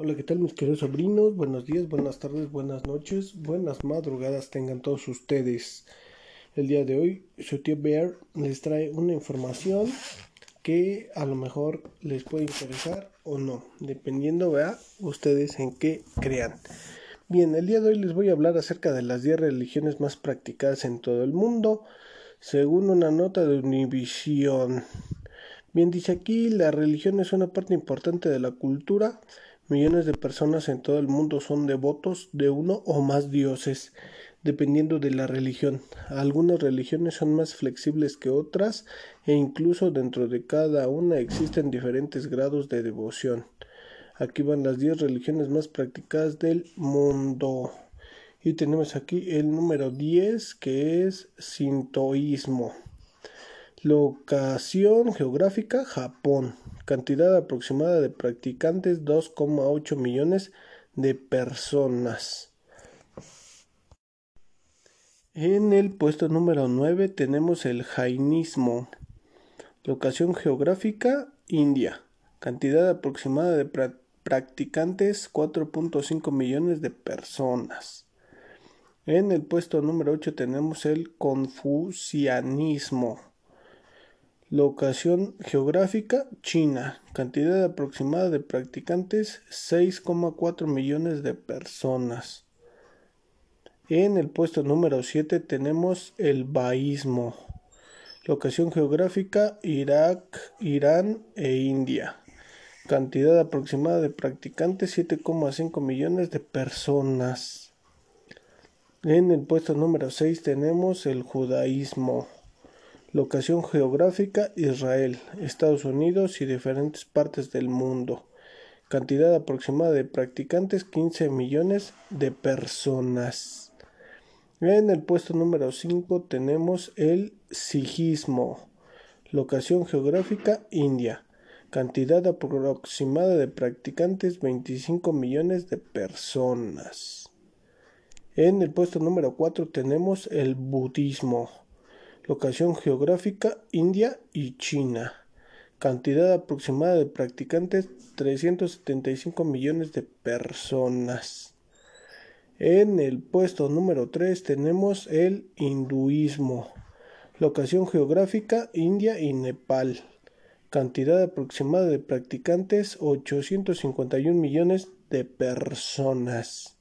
Hola, ¿qué tal mis queridos sobrinos? Buenos días, buenas tardes, buenas noches, buenas madrugadas tengan todos ustedes. El día de hoy, su tío Bear les trae una información que a lo mejor les puede interesar o no, dependiendo, vea, ustedes en qué crean. Bien, el día de hoy les voy a hablar acerca de las 10 religiones más practicadas en todo el mundo, según una nota de Univision. Bien dice aquí, la religión es una parte importante de la cultura Millones de personas en todo el mundo son devotos de uno o más dioses, dependiendo de la religión. Algunas religiones son más flexibles que otras e incluso dentro de cada una existen diferentes grados de devoción. Aquí van las 10 religiones más practicadas del mundo. Y tenemos aquí el número 10 que es sintoísmo. Locación geográfica Japón. Cantidad aproximada de practicantes 2,8 millones de personas. En el puesto número 9 tenemos el jainismo. Locación geográfica India. Cantidad aproximada de practicantes 4.5 millones de personas. En el puesto número 8 tenemos el confucianismo. Locación geográfica China. Cantidad aproximada de practicantes 6,4 millones de personas. En el puesto número 7 tenemos el baísmo. Locación geográfica Irak, Irán e India. Cantidad aproximada de practicantes 7,5 millones de personas. En el puesto número 6 tenemos el judaísmo. Locación geográfica Israel, Estados Unidos y diferentes partes del mundo. Cantidad aproximada de practicantes 15 millones de personas. En el puesto número 5 tenemos el sijismo. Locación geográfica India. Cantidad aproximada de practicantes 25 millones de personas. En el puesto número 4 tenemos el budismo. Locación geográfica India y China. Cantidad aproximada de practicantes 375 millones de personas. En el puesto número 3 tenemos el hinduismo. Locación geográfica India y Nepal. Cantidad aproximada de practicantes 851 millones de personas.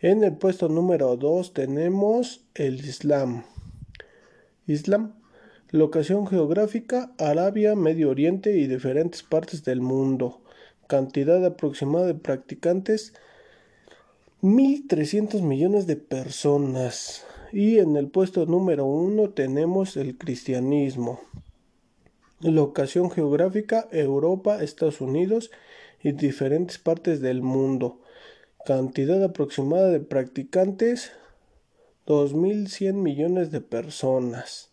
En el puesto número 2 tenemos el Islam. Islam. Locación geográfica Arabia, Medio Oriente y diferentes partes del mundo. Cantidad aproximada de practicantes 1.300 millones de personas. Y en el puesto número uno tenemos el cristianismo. Locación geográfica Europa, Estados Unidos y diferentes partes del mundo. Cantidad aproximada de practicantes 2.100 millones de personas.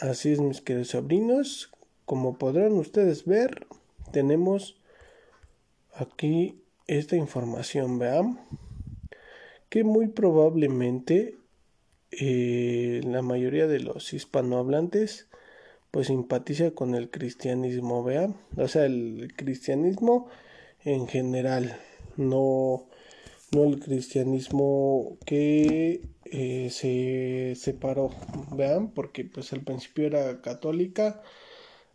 Así es, mis queridos sobrinos. Como podrán ustedes ver, tenemos aquí esta información, vean, que muy probablemente eh, la mayoría de los hispanohablantes pues simpatiza con el cristianismo, vean, o sea, el cristianismo en general, no no el cristianismo que eh, se separó, vean, porque pues al principio era católica,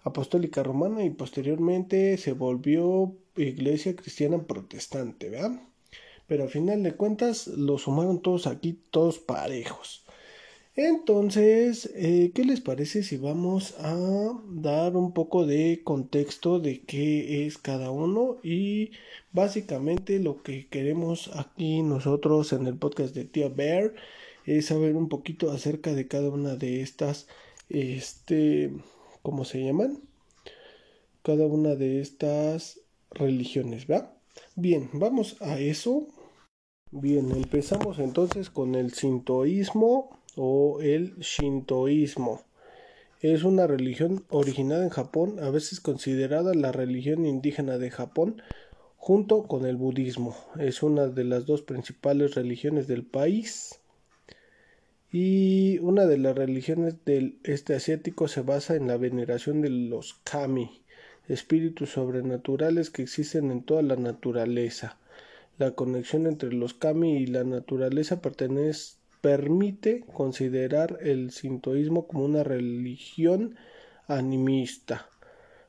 apostólica romana y posteriormente se volvió iglesia cristiana protestante, vean. Pero al final de cuentas los sumaron todos aquí, todos parejos. Entonces, eh, ¿qué les parece si vamos a dar un poco de contexto de qué es cada uno? Y básicamente lo que queremos aquí nosotros en el podcast de Tia Bear es saber un poquito acerca de cada una de estas, este, ¿cómo se llaman? Cada una de estas religiones, ¿va? Bien, vamos a eso. Bien, empezamos entonces con el sintoísmo o el shintoísmo. Es una religión originada en Japón, a veces considerada la religión indígena de Japón, junto con el budismo. Es una de las dos principales religiones del país. Y una de las religiones del este asiático se basa en la veneración de los kami, espíritus sobrenaturales que existen en toda la naturaleza. La conexión entre los kami y la naturaleza permite considerar el sintoísmo como una religión animista.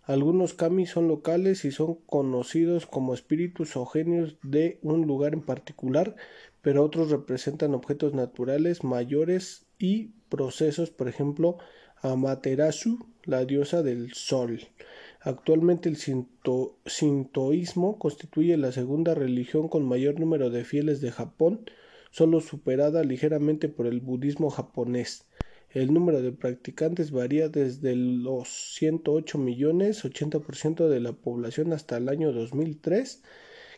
Algunos kami son locales y son conocidos como espíritus o genios de un lugar en particular, pero otros representan objetos naturales mayores y procesos, por ejemplo, Amaterasu, la diosa del sol. Actualmente el sintoísmo constituye la segunda religión con mayor número de fieles de Japón, solo superada ligeramente por el budismo japonés. El número de practicantes varía desde los 108 millones, 80% de la población hasta el año 2003,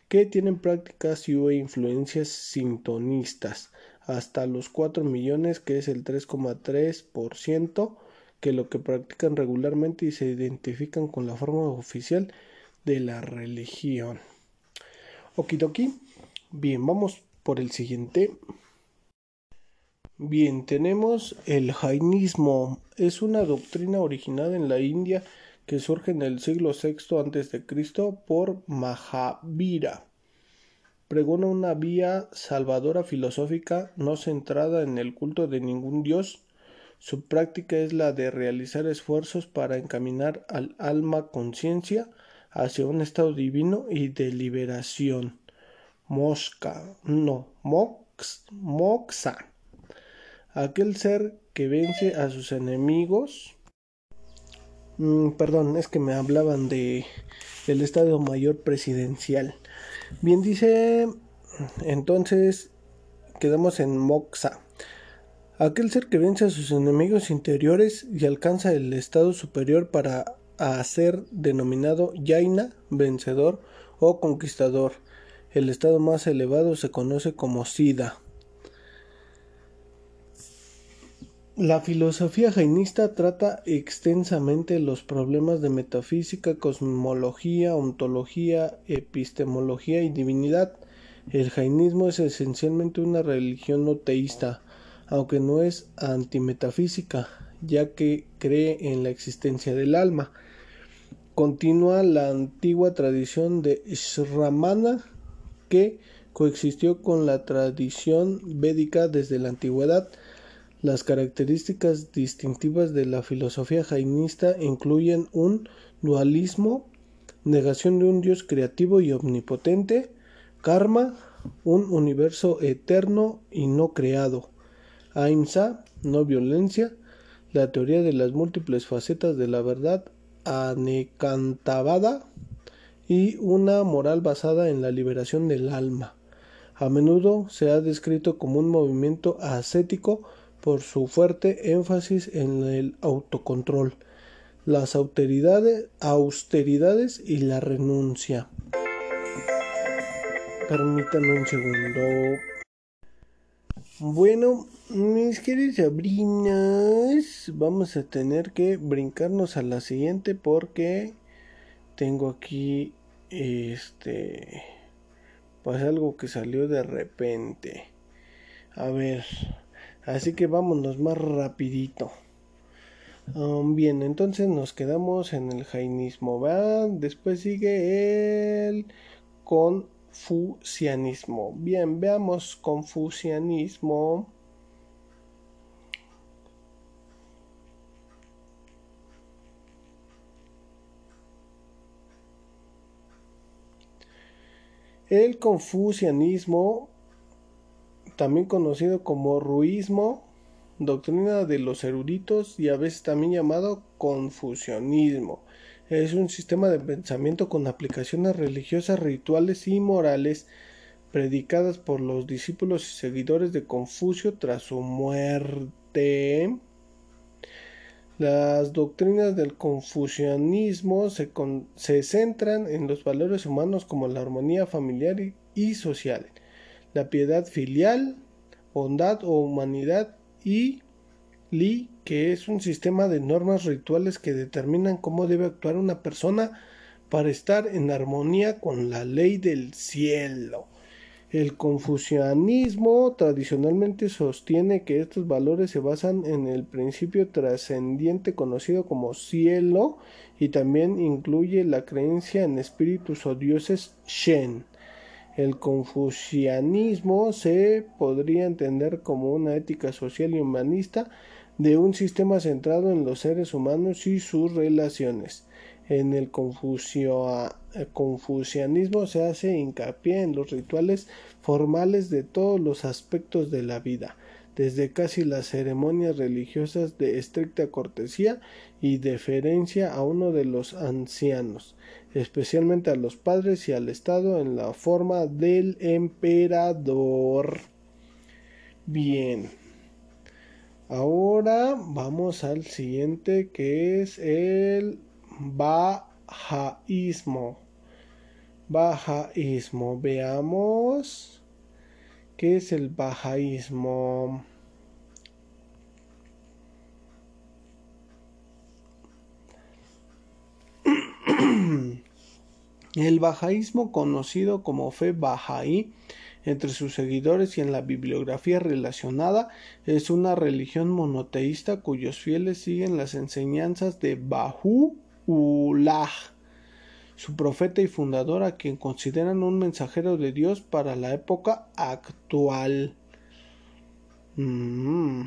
que tienen prácticas y o influencias sintonistas, hasta los 4 millones, que es el 3,3%, que lo que practican regularmente y se identifican con la forma oficial de la religión. Okidoki. Bien, vamos por el siguiente. Bien, tenemos el jainismo. Es una doctrina originada en la India que surge en el siglo VI a.C. por Mahavira. Pregona una vía salvadora filosófica no centrada en el culto de ningún dios. Su práctica es la de realizar esfuerzos para encaminar al alma conciencia hacia un estado divino y de liberación. Mosca, no, mox, moxa aquel ser que vence a sus enemigos. Mm, perdón, es que me hablaban de el Estado Mayor Presidencial. Bien dice, entonces quedamos en Moxa. Aquel ser que vence a sus enemigos interiores y alcanza el estado superior para ser denominado Yaina, vencedor o conquistador. El estado más elevado se conoce como Sida. La filosofía jainista trata extensamente los problemas de metafísica, cosmología, ontología, epistemología y divinidad. El jainismo es esencialmente una religión no teísta, aunque no es antimetafísica, ya que cree en la existencia del alma. Continúa la antigua tradición de Shramana que coexistió con la tradición védica desde la antigüedad. Las características distintivas de la filosofía jainista incluyen un dualismo, negación de un Dios creativo y omnipotente, karma, un universo eterno y no creado, ahimsa, no violencia, la teoría de las múltiples facetas de la verdad, anekantavada y una moral basada en la liberación del alma. A menudo se ha descrito como un movimiento ascético por su fuerte énfasis en el autocontrol, las austeridades, austeridades y la renuncia. Permítanme un segundo. Bueno, mis queridos sobrinos, vamos a tener que brincarnos a la siguiente porque tengo aquí este pues algo que salió de repente. A ver, Así que vámonos más rapidito. Um, bien, entonces nos quedamos en el jainismo, ¿va? Después sigue el confucianismo. Bien, veamos confucianismo. El confucianismo también conocido como ruismo, doctrina de los eruditos y a veces también llamado confucianismo. Es un sistema de pensamiento con aplicaciones religiosas, rituales y morales predicadas por los discípulos y seguidores de Confucio tras su muerte. Las doctrinas del confucianismo se, centran en los valores humanos como la armonía familiar y social la piedad filial, bondad o humanidad y Li, que es un sistema de normas rituales que determinan cómo debe actuar una persona para estar en armonía con la ley del cielo. El confucianismo tradicionalmente sostiene que estos valores se basan en el principio trascendiente conocido como cielo y también incluye la creencia en espíritus o dioses Shen. El confucianismo se podría entender como una ética social y humanista de un sistema centrado en los seres humanos y sus relaciones. En el confucianismo se hace hincapié en los rituales formales de todos los aspectos de la vida, desde casi las ceremonias religiosas de estricta cortesía y deferencia a uno de los ancianos, especialmente a los padres y al Estado en la forma del emperador. Bien. Ahora vamos al siguiente que es el Bajaísmo. Bajaísmo. Veamos qué es el Bajaísmo. El bajaísmo, conocido como fe bajaí, entre sus seguidores y en la bibliografía relacionada, es una religión monoteísta cuyos fieles siguen las enseñanzas de Bahu Ulah, su profeta y fundador, a quien consideran un mensajero de Dios para la época actual. Mm.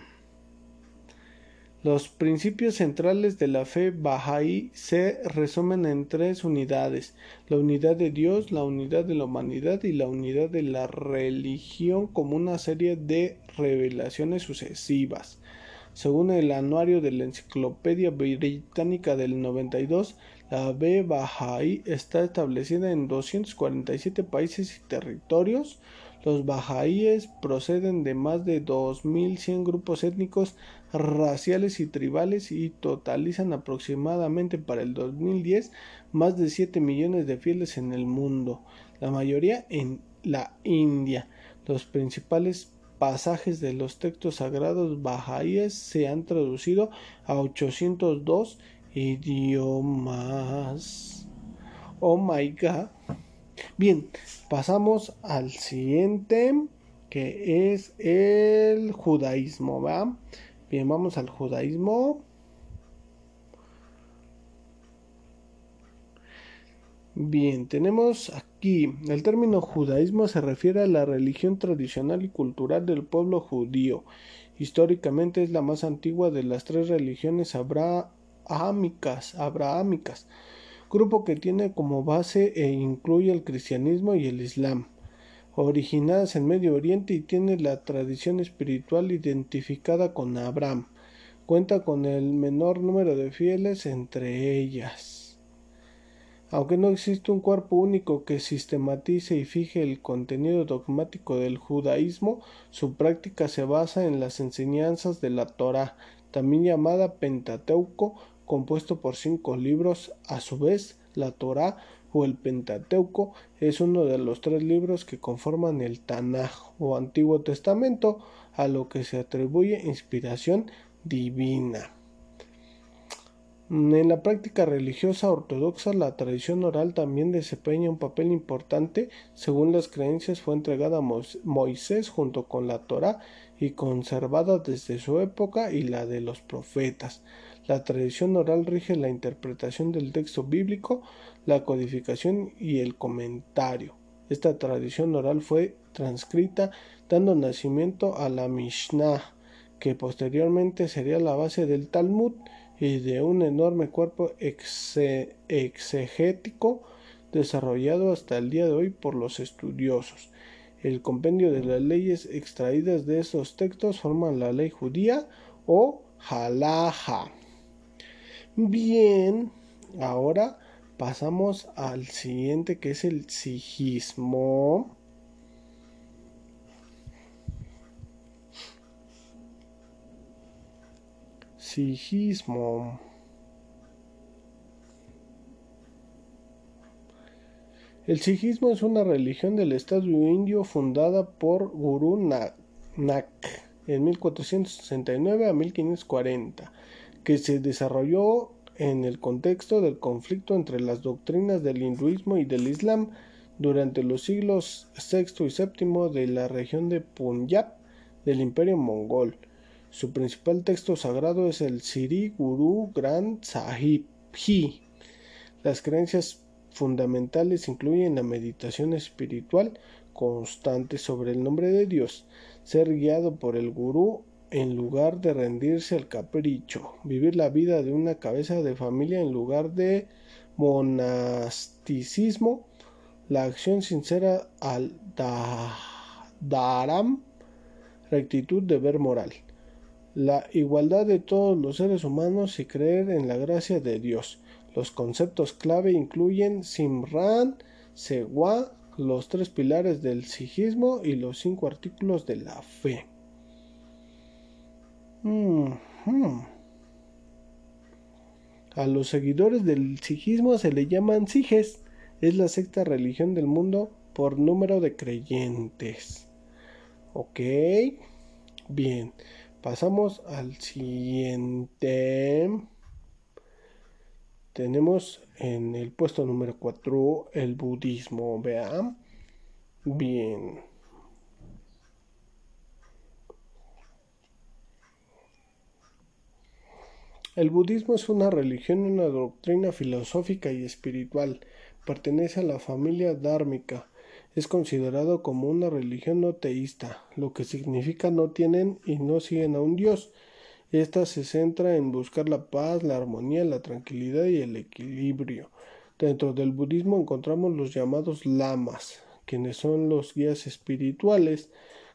Los principios centrales de la fe Bahá'í se resumen en tres unidades: la unidad de Dios, la unidad de la humanidad y la unidad de la religión como una serie de revelaciones sucesivas. Según el anuario de la Enciclopedia Británica del 92, la B Bahá'í está establecida en 247 países y territorios. Los bahá'íes proceden de más de 2.100 grupos étnicos, raciales y tribales y totalizan aproximadamente para el 2010 más de 7 millones de fieles en el mundo, la mayoría en la India. Los principales pasajes de los textos sagrados bahá'íes se han traducido a 802 idiomas. Oh my god. Bien, pasamos al siguiente que es el judaísmo. Bien, vamos al judaísmo. Bien, tenemos aquí el término judaísmo se refiere a la religión tradicional y cultural del pueblo judío. Históricamente es la más antigua de las tres religiones abrahámicas, abrahámicas grupo que tiene como base e incluye el cristianismo y el islam, originadas en Medio Oriente y tiene la tradición espiritual identificada con Abraham. Cuenta con el menor número de fieles entre ellas. Aunque no existe un cuerpo único que sistematice y fije el contenido dogmático del judaísmo, su práctica se basa en las enseñanzas de la Torá, también llamada Pentateuco, compuesto por cinco libros. A su vez, la Torá o el Pentateuco es uno de los tres libros que conforman el Tanaj o Antiguo Testamento, a lo que se atribuye inspiración divina. En la práctica religiosa ortodoxa, la tradición oral también desempeña un papel importante. Según las creencias, fue entregada a Moisés junto con la Torá y conservada desde su época y la de los profetas. La tradición oral rige la interpretación del texto bíblico, la codificación y el comentario. Esta tradición oral fue transcrita dando nacimiento a la Mishnah, que posteriormente sería la base del Talmud y de un enorme cuerpo exegético desarrollado hasta el día de hoy por los estudiosos. El compendio de las leyes extraídas de esos textos forman la ley judía o halaja. Bien, ahora pasamos al siguiente que es el sijismo. El sijismo es una religión del estado indio fundada por Guru Nanak en 1469 a 1540, que se desarrolló en el contexto del conflicto entre las doctrinas del hinduismo y del islam durante los siglos VI y VII de la región de Punjab del Imperio Mongol. Su principal texto sagrado es el Sri Guru Granth Sahib Ji. Las creencias fundamentales incluyen la meditación espiritual constante sobre el nombre de Dios, ser guiado por el gurú en lugar de rendirse al capricho, vivir la vida de una cabeza de familia en lugar de monasticismo, la acción sincera al dharam, rectitud, deber moral, la igualdad de todos los seres humanos y creer en la gracia de Dios. Los conceptos clave incluyen Simran, Sewa, los tres pilares del sijismo y los cinco artículos de la fe. A los seguidores del sijismo se le llaman sijes. Es la sexta religión del mundo por número de creyentes. Ok. Bien. Pasamos al siguiente. Tenemos en el puesto número 4 el budismo. Vean. Bien. El budismo es una religión una doctrina filosófica y espiritual. Pertenece a la familia dármica. Es considerado como una religión no teísta, lo que significa no tienen y no siguen a un dios. Esta se centra en buscar la paz, la armonía, la tranquilidad y el equilibrio. Dentro del budismo encontramos los llamados lamas, quienes son los guías espirituales.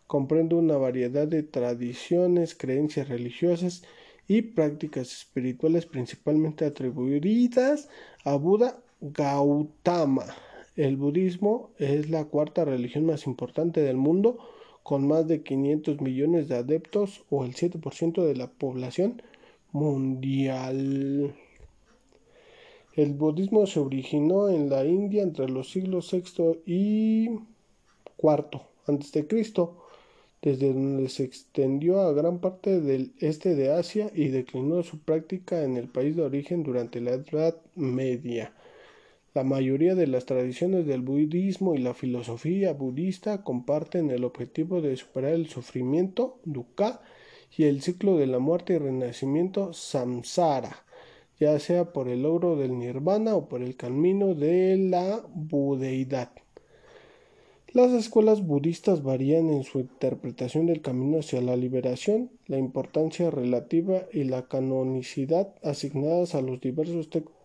Comprende una variedad de tradiciones, creencias religiosas y prácticas espirituales principalmente atribuidas a Buda Gautama. El budismo es la cuarta religión más importante del mundo, con más de 500 millones de adeptos o el 7% de la población mundial. El budismo se originó en la India entre los siglos VI y IV Cristo desde donde se extendió a gran parte del este de Asia y declinó su práctica en el país de origen durante la Edad Media. La mayoría de las tradiciones del budismo y la filosofía budista comparten el objetivo de superar el sufrimiento, dukkha, y el ciclo de la muerte y renacimiento, samsara, ya sea por el logro del nirvana o por el camino de la budeidad. Las escuelas budistas varían en su interpretación del camino hacia la liberación, la importancia relativa y la canonicidad asignadas a los diversos textos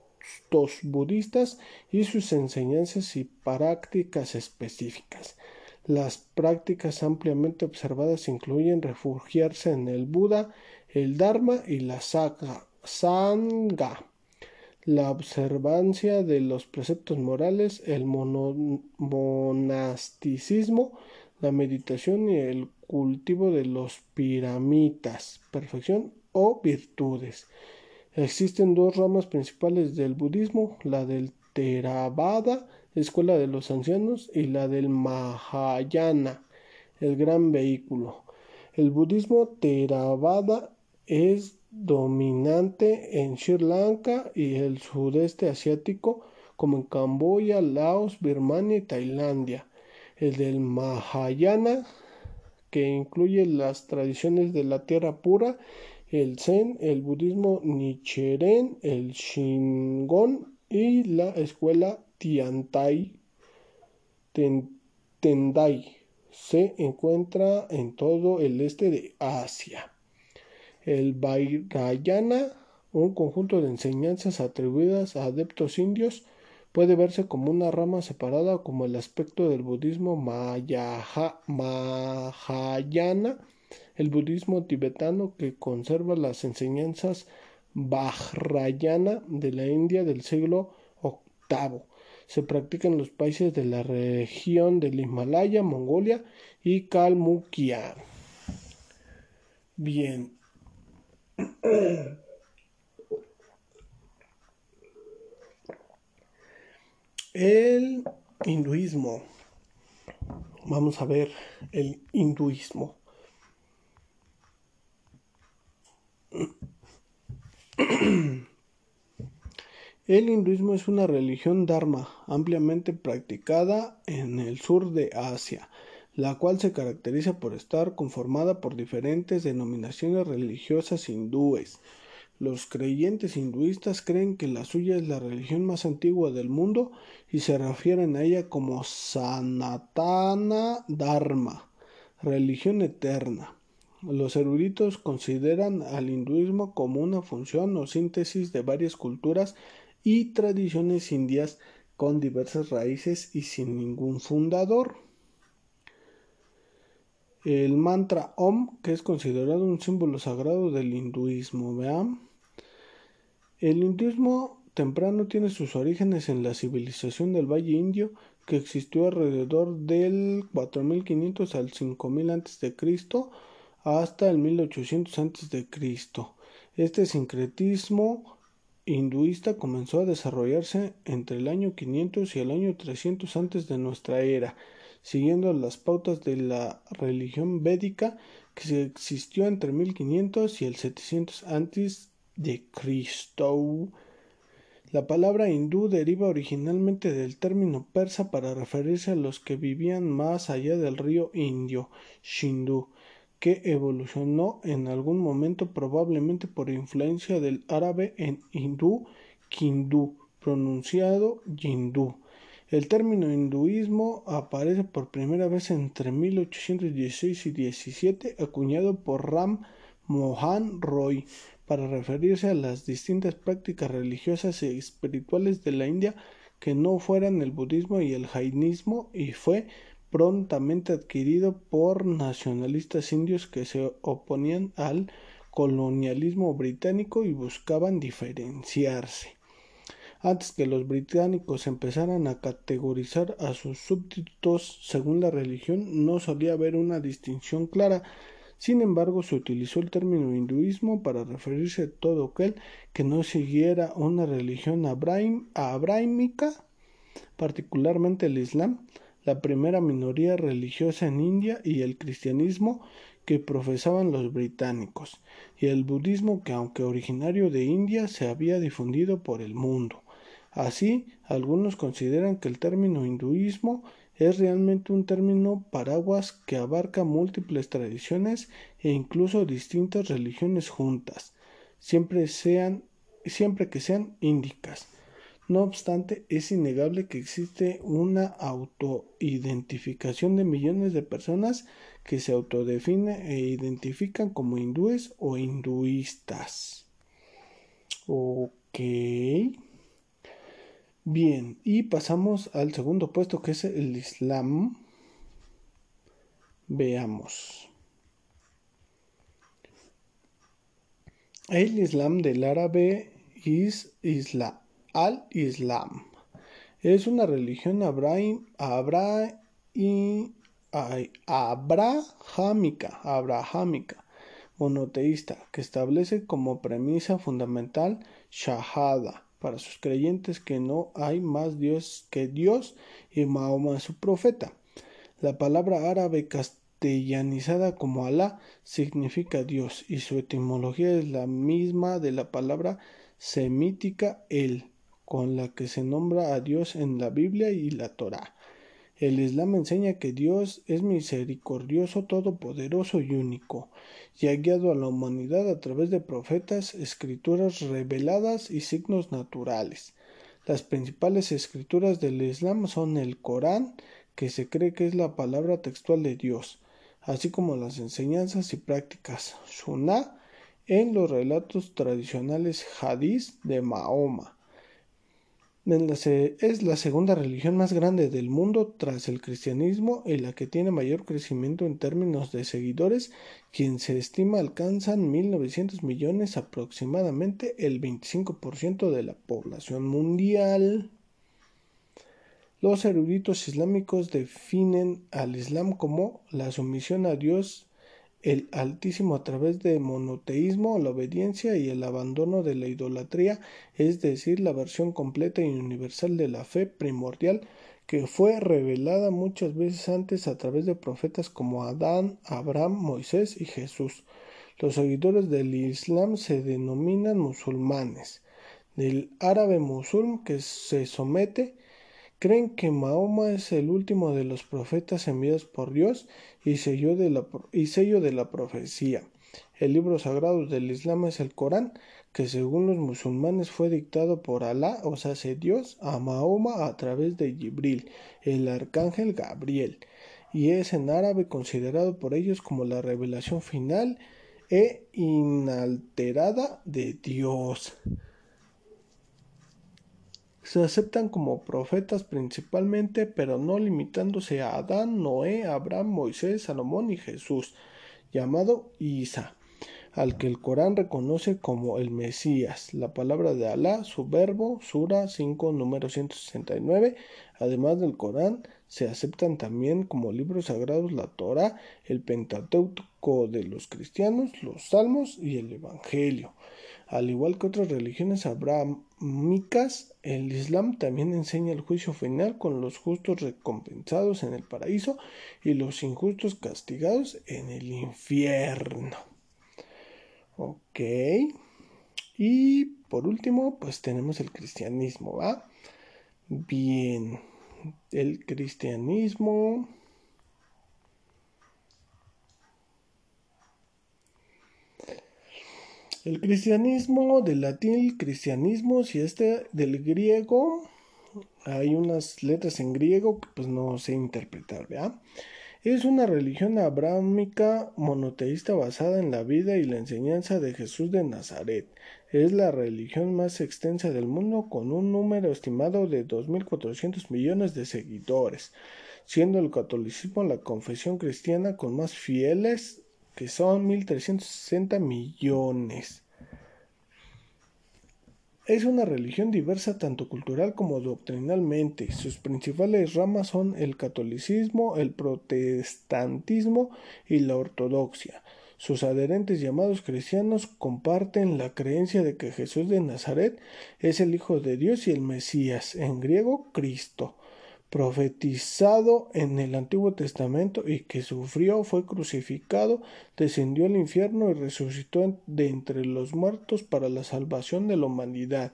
budistas y sus enseñanzas y prácticas específicas. Las prácticas ampliamente observadas incluyen refugiarse en el Buda, el Dharma y la Sangha la observancia de los preceptos morales, el monasticismo, la meditación y el cultivo de los piramitas, perfección o virtudes. Existen dos ramas principales del budismo, la del Theravada, escuela de los ancianos, y la del Mahayana, el gran vehículo. El budismo Theravada es dominante en Sri Lanka y el sudeste asiático, como en Camboya, Laos, Birmania y Tailandia. El del Mahayana, que incluye las tradiciones de la tierra pura, el Zen, el budismo Nichiren, el Shingon y la escuela Tiantai Tendai. Se encuentra en todo el este de Asia. El Vairayana, un conjunto de enseñanzas atribuidas a adeptos indios, puede verse como una rama separada como el aspecto del budismo Mahayana, el budismo tibetano que conserva las enseñanzas Vajrayana de la India del siglo VIII. Se practica en los países de la región del Himalaya, Mongolia y Kalmukia. Bien, el hinduismo. Vamos a ver el hinduismo. El hinduismo es una religión dharma ampliamente practicada en el sur de Asia, la cual se caracteriza por estar conformada por diferentes denominaciones religiosas hindúes. Los creyentes hinduistas creen que la suya es la religión más antigua del mundo y se refieren a ella como Sanatana Dharma, religión eterna. Los eruditos consideran al hinduismo como una función o síntesis de varias culturas y tradiciones indias con diversas raíces y sin ningún fundador. El mantra Om, que es considerado un símbolo sagrado del hinduismo, vean. El hinduismo temprano tiene sus orígenes en la civilización del Valle Indio, que existió alrededor del 4500 al 5000 a.C. hasta el 1800 a.C. Este sincretismo hinduista comenzó a desarrollarse entre el año 500 y el año 300 antes de nuestra era, siguiendo las pautas de la religión védica que existió entre 1500 y el 700 antes de Cristo. La palabra hindú deriva originalmente del término persa para referirse a los que vivían más allá del río Indio, Shindu, que evolucionó en algún momento probablemente por influencia del árabe en hindú, kindú, pronunciado yindú. El término hinduismo aparece por primera vez entre 1816 y 17, acuñado por Ram Mohan Roy para referirse a las distintas prácticas religiosas y espirituales de la India que no fueran el budismo y el jainismo y fue prontamente adquirido por nacionalistas indios que se oponían al colonialismo británico y buscaban diferenciarse. Antes que los británicos empezaran a categorizar a sus súbditos según la religión, no solía haber una distinción clara. Sin embargo, se utilizó el término hinduismo para referirse a todo aquel que no siguiera una religión abrahámica, particularmente el Islam, la primera minoría religiosa en India y el cristianismo que profesaban los británicos, y el budismo que aunque originario de India se había difundido por el mundo. Así, algunos consideran que el término hinduismo es realmente un término paraguas que abarca múltiples tradiciones e incluso distintas religiones juntas, siempre, sean, siempre que sean índicas. No obstante, es innegable que existe una autoidentificación de millones de personas que se autodefinen e identifican como hindúes o hinduistas. Ok. Bien, y pasamos al segundo puesto que es el Islam. Veamos. El Islam del árabe es Islam al-Islam. Es una religión abrahámica, abrahámica, monoteísta, que establece como premisa fundamental Shahada para sus creyentes que no hay más Dios que Dios y Mahoma su profeta. La palabra árabe castellanizada como Alá significa Dios y su etimología es la misma de la palabra semítica El con la que se nombra a Dios en la Biblia y la Torá. El Islam enseña que Dios es misericordioso, todopoderoso y único, y ha guiado a la humanidad a través de profetas, escrituras reveladas y signos naturales. Las principales escrituras del Islam son el Corán, que se cree que es la palabra textual de Dios, así como las enseñanzas y prácticas Sunnah en los relatos tradicionales hadís de Mahoma es la segunda religión más grande del mundo tras el cristianismo y la que tiene mayor crecimiento en términos de seguidores, quien se estima alcanzan 1.900 millones aproximadamente el 25% de la población mundial. Los eruditos islámicos definen al Islam como la sumisión a Dios el Altísimo a través de monoteísmo, la obediencia y el abandono de la idolatría, es decir, la versión completa y universal de la fe primordial que fue revelada muchas veces antes a través de profetas como Adán, Abraham, Moisés y Jesús. Los seguidores del Islam se denominan musulmanes. del árabe musulmán que se somete creen que Mahoma es el último de los profetas enviados por Dios y sello de la, y sello de la profecía. El libro sagrado del Islam es el Corán, que según los musulmanes fue dictado por Alá, o sea, Dios, a Mahoma a través de Jibril, el arcángel Gabriel, y es en árabe considerado por ellos como la revelación final e inalterada de Dios. Se aceptan como profetas principalmente, pero no limitándose a Adán, Noé, Abraham, Moisés, Salomón y Jesús, llamado Isa, al que el Corán reconoce como el Mesías, la palabra de Alá, su verbo, Sura 5, número 169. Además del Corán, se aceptan también como libros sagrados la Torah, el Pentateuco de los cristianos, los Salmos y el Evangelio. Al igual que otras religiones abrámicas, el Islam también enseña el juicio final con los justos recompensados en el paraíso y los injustos castigados en el infierno. Ok. Y por último, pues tenemos el cristianismo, ¿va? Bien. El cristianismo El cristianismo, del latín cristianismo, y este del griego, hay unas letras en griego que pues no sé interpretar, ¿verdad? Es una religión abrámica monoteísta basada en la vida y la enseñanza de Jesús de Nazaret. Es la religión más extensa del mundo con un número estimado de 2.400 millones de seguidores, siendo el catolicismo la confesión cristiana con más fieles que son 1.360 millones. Es una religión diversa tanto cultural como doctrinalmente. Sus principales ramas son el catolicismo, el protestantismo y la ortodoxia. Sus adherentes llamados cristianos comparten la creencia de que Jesús de Nazaret es el Hijo de Dios y el Mesías, en griego Cristo profetizado en el Antiguo Testamento y que sufrió, fue crucificado, descendió al infierno y resucitó de entre los muertos para la salvación de la humanidad.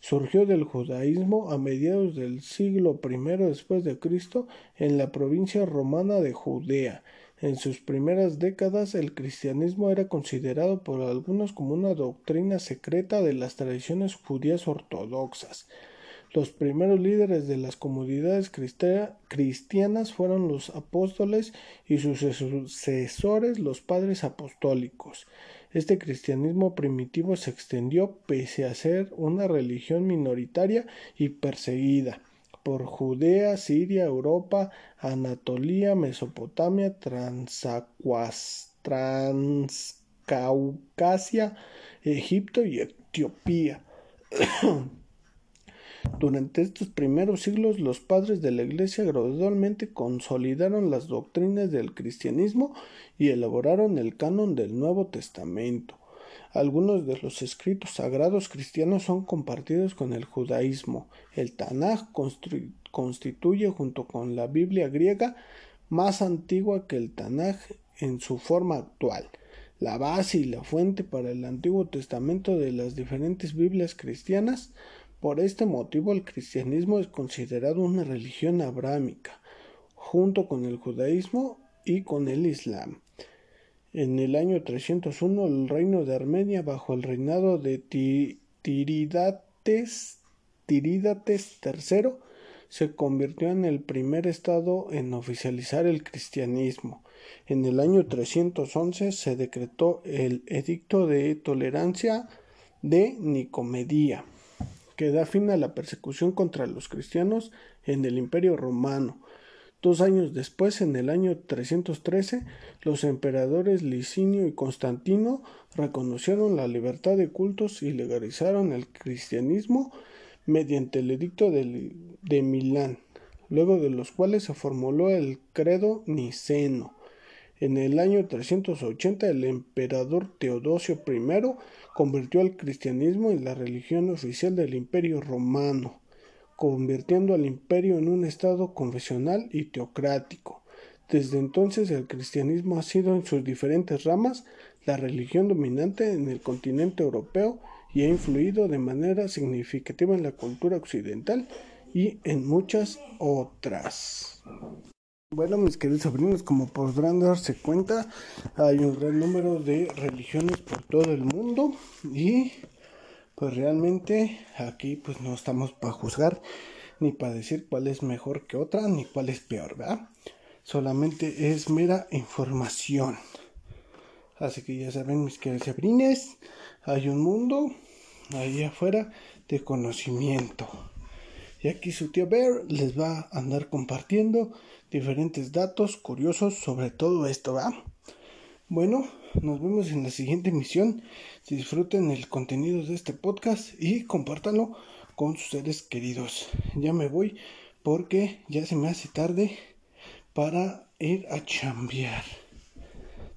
Surgió del judaísmo a mediados del siglo I después de Cristo en la provincia romana de Judea. En sus primeras décadas el cristianismo era considerado por algunos como una doctrina secreta de las tradiciones judías ortodoxas. Los primeros líderes de las comunidades cristianas fueron los apóstoles y sus sucesores los padres apostólicos. Este cristianismo primitivo se extendió pese a ser una religión minoritaria y perseguida por Judea, Siria, Europa, Anatolia, Mesopotamia, Transcaucasia, Egipto y Etiopía. Durante estos primeros siglos los padres de la Iglesia gradualmente consolidaron las doctrinas del cristianismo y elaboraron el canon del Nuevo Testamento. Algunos de los escritos sagrados cristianos son compartidos con el judaísmo. El Tanaj constituye junto con la Biblia griega más antigua que el Tanaj en su forma actual la base y la fuente para el Antiguo Testamento de las diferentes Biblias cristianas por este motivo el cristianismo es considerado una religión abrámica, junto con el judaísmo y con el islam. En el año 301 el reino de Armenia bajo el reinado de Tiridates, Tiridates III se convirtió en el primer estado en oficializar el cristianismo. En el año 311 se decretó el Edicto de Tolerancia de Nicomedia que da fin a la persecución contra los cristianos en el Imperio romano. Dos años después, en el año 313, los emperadores Licinio y Constantino reconocieron la libertad de cultos y legalizaron el cristianismo mediante el edicto de, de Milán, luego de los cuales se formuló el credo niceno. En el año 380 el emperador Teodosio I convirtió al cristianismo en la religión oficial del imperio romano, convirtiendo al imperio en un estado confesional y teocrático. Desde entonces el cristianismo ha sido en sus diferentes ramas la religión dominante en el continente europeo y ha influido de manera significativa en la cultura occidental y en muchas otras. Bueno, mis queridos sobrinos, como podrán darse cuenta, hay un gran número de religiones por todo el mundo y pues realmente aquí pues no estamos para juzgar ni para decir cuál es mejor que otra ni cuál es peor, ¿verdad? Solamente es mera información. Así que ya saben, mis queridos sobrines, hay un mundo ahí afuera de conocimiento. Y aquí su tío Bear les va a andar compartiendo diferentes datos curiosos sobre todo esto, ¿va? Bueno, nos vemos en la siguiente emisión. Disfruten el contenido de este podcast y compártanlo con sus seres queridos. Ya me voy porque ya se me hace tarde para ir a chambear.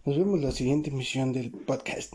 Nos vemos en la siguiente emisión del podcast.